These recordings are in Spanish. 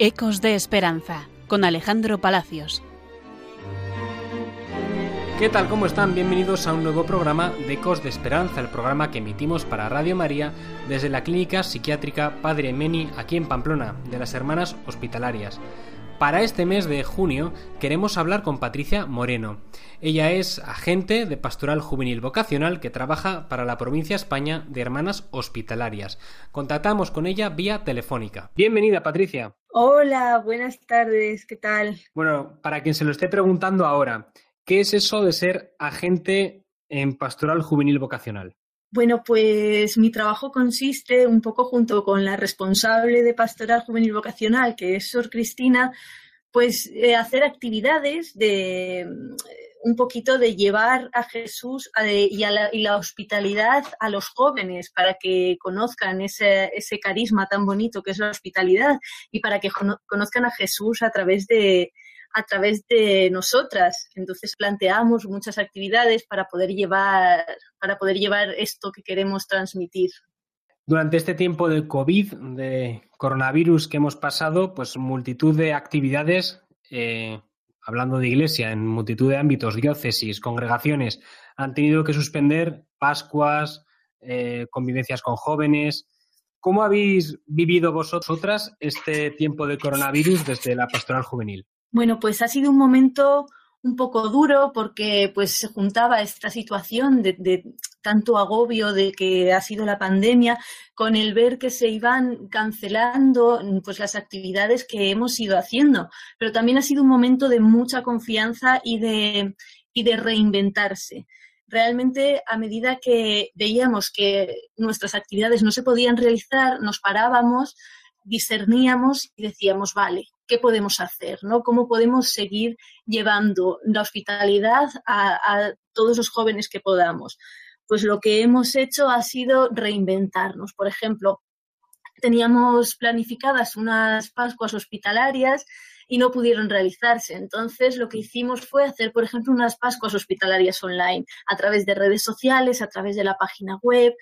Ecos de Esperanza, con Alejandro Palacios. ¿Qué tal? ¿Cómo están? Bienvenidos a un nuevo programa de Ecos de Esperanza, el programa que emitimos para Radio María desde la Clínica Psiquiátrica Padre Meni, aquí en Pamplona, de las Hermanas Hospitalarias. Para este mes de junio queremos hablar con Patricia Moreno. Ella es agente de Pastoral Juvenil Vocacional que trabaja para la provincia España de Hermanas Hospitalarias. Contactamos con ella vía telefónica. Bienvenida, Patricia. Hola, buenas tardes, ¿qué tal? Bueno, para quien se lo esté preguntando ahora, ¿qué es eso de ser agente en Pastoral Juvenil Vocacional? Bueno, pues mi trabajo consiste un poco junto con la responsable de Pastoral Juvenil Vocacional, que es Sor Cristina, pues eh, hacer actividades de un poquito de llevar a Jesús y, la, hospitalidad a los jóvenes para que conozcan ese, ese carisma tan bonito que es la hospitalidad y para que conozcan a Jesús a través de, a través de nosotras. Entonces planteamos muchas actividades para poder llevar, para poder llevar esto que queremos transmitir. Durante este tiempo de COVID, de coronavirus que hemos pasado, pues multitud de actividades, eh, hablando de iglesia, en multitud de ámbitos, diócesis, congregaciones, han tenido que suspender Pascuas, eh, convivencias con jóvenes. ¿Cómo habéis vivido vosotras este tiempo de coronavirus desde la pastoral juvenil? Bueno, pues ha sido un momento un poco duro porque pues se juntaba esta situación de, tanto agobio de que ha sido la pandemia con el ver que se iban cancelando pues las actividades que hemos ido haciendo pero también ha sido un momento de mucha confianza y de y de reinventarse realmente a medida que veíamos que nuestras actividades no se podían realizar nos parábamos discerníamos y decíamos, vale, ¿qué podemos hacer? ¿no? ¿Cómo podemos seguir llevando la hospitalidad a, todos los jóvenes que podamos? Pues lo que hemos hecho ha sido reinventarnos. Por ejemplo, teníamos planificadas unas Pascuas hospitalarias y no pudieron realizarse. Entonces, lo que hicimos fue hacer, por ejemplo, unas Pascuas hospitalarias online a través de redes sociales, a través de la página web.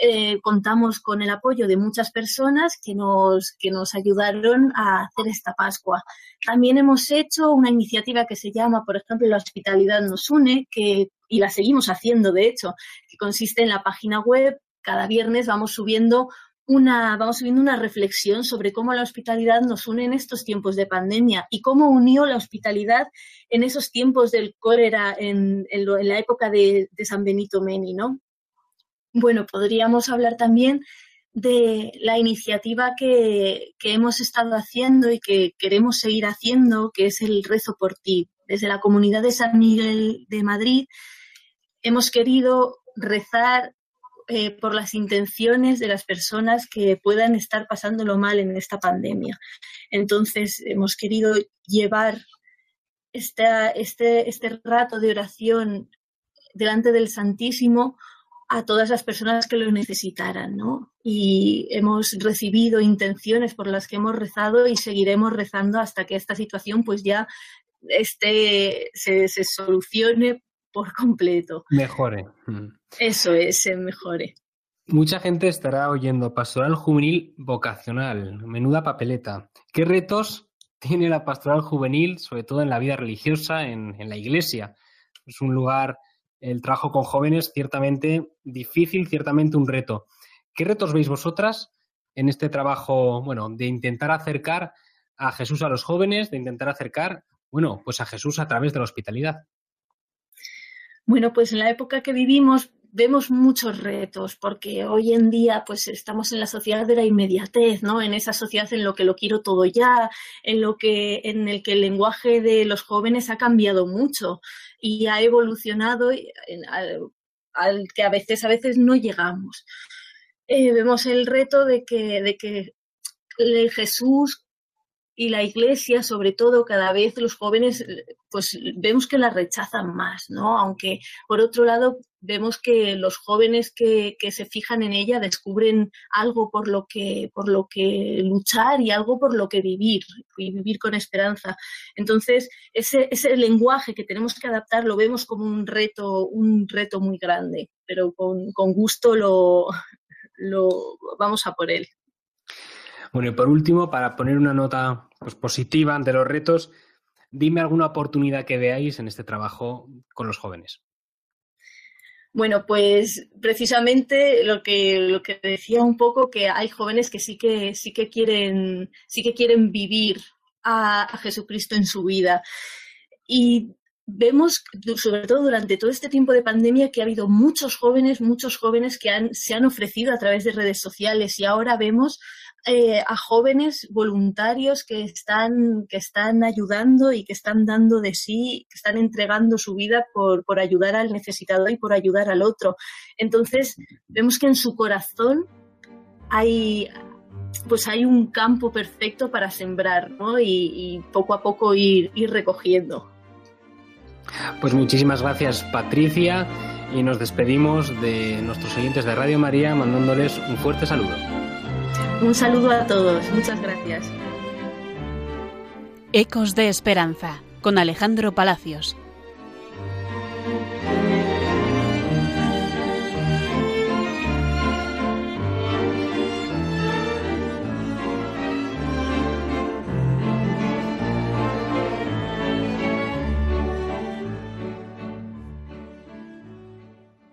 Eh, contamos con el apoyo de muchas personas que nos, que nos ayudaron a hacer esta Pascua. También hemos hecho una iniciativa que se llama, por ejemplo, La Hospitalidad nos une, que, y la seguimos haciendo, de hecho, que consiste en la página web. Cada viernes vamos subiendo una, vamos subiendo una reflexión sobre cómo la hospitalidad nos une en estos tiempos de pandemia y cómo unió la hospitalidad en esos tiempos del cólera en, en, la época de, de San Benito Meni, ¿no? Bueno, podríamos hablar también de la iniciativa que, hemos estado haciendo y que queremos seguir haciendo, que es el rezo por ti. Desde la comunidad de San Miguel de Madrid hemos querido rezar eh, por las intenciones de las personas que puedan estar pasándolo mal en esta pandemia. Entonces, hemos querido llevar este, este rato de oración delante del Santísimo a todas las personas que lo necesitaran, ¿no? Y hemos recibido intenciones por las que hemos rezado y seguiremos rezando hasta que esta situación pues ya esté, se, solucione por completo. Mejore. Mm. Eso es, se mejore. Mucha gente estará oyendo Pastoral Juvenil Vocacional, menuda papeleta. ¿Qué retos tiene la Pastoral Juvenil, sobre todo en la vida religiosa, en, en la iglesia? Es un lugar el trabajo con jóvenes ciertamente difícil, ciertamente un reto. ¿Qué retos veis vosotras en este trabajo, bueno, de intentar acercar a Jesús a los jóvenes, de intentar acercar, bueno, pues a Jesús a través de la hospitalidad? Bueno, pues en la época que vivimos vemos muchos retos porque hoy en día pues estamos en la sociedad de la inmediatez, ¿no? En esa sociedad en lo que lo quiero todo ya, en lo que en el que el lenguaje de los jóvenes ha cambiado mucho y ha evolucionado al, que a veces a veces no llegamos. Eh, vemos el reto de que, de que Jesús y la iglesia, sobre todo, cada vez los jóvenes, pues vemos que la rechazan más, ¿no? Aunque, por otro lado, vemos que los jóvenes que, que, se fijan en ella descubren algo por lo que, por lo que luchar y algo por lo que vivir, y vivir con esperanza. Entonces, ese, ese lenguaje que tenemos que adaptar lo vemos como un reto, un reto muy grande, pero con, con gusto lo, lo vamos a por él. Bueno, y por último, para poner una nota pues, positiva ante los retos, dime alguna oportunidad que veáis en este trabajo con los jóvenes. Bueno, pues precisamente lo que, lo que decía un poco, que hay jóvenes que sí que, sí que quieren, sí que quieren vivir a, Jesucristo en su vida. Y vemos, sobre todo durante todo este tiempo de pandemia, que ha habido muchos jóvenes, muchos jóvenes que se han ofrecido a través de redes sociales y ahora vemos eh, a jóvenes voluntarios que están, que están ayudando y que están dando de sí, que están entregando su vida por, por ayudar al necesitado y por ayudar al otro. Entonces, vemos que en su corazón hay, pues hay un campo perfecto para sembrar ¿no? y, y poco a poco ir, ir recogiendo. Pues muchísimas gracias Patricia y nos despedimos de nuestros oyentes de Radio María mandándoles un fuerte saludo. Un saludo a todos, muchas gracias. Ecos de Esperanza, con Alejandro Palacios.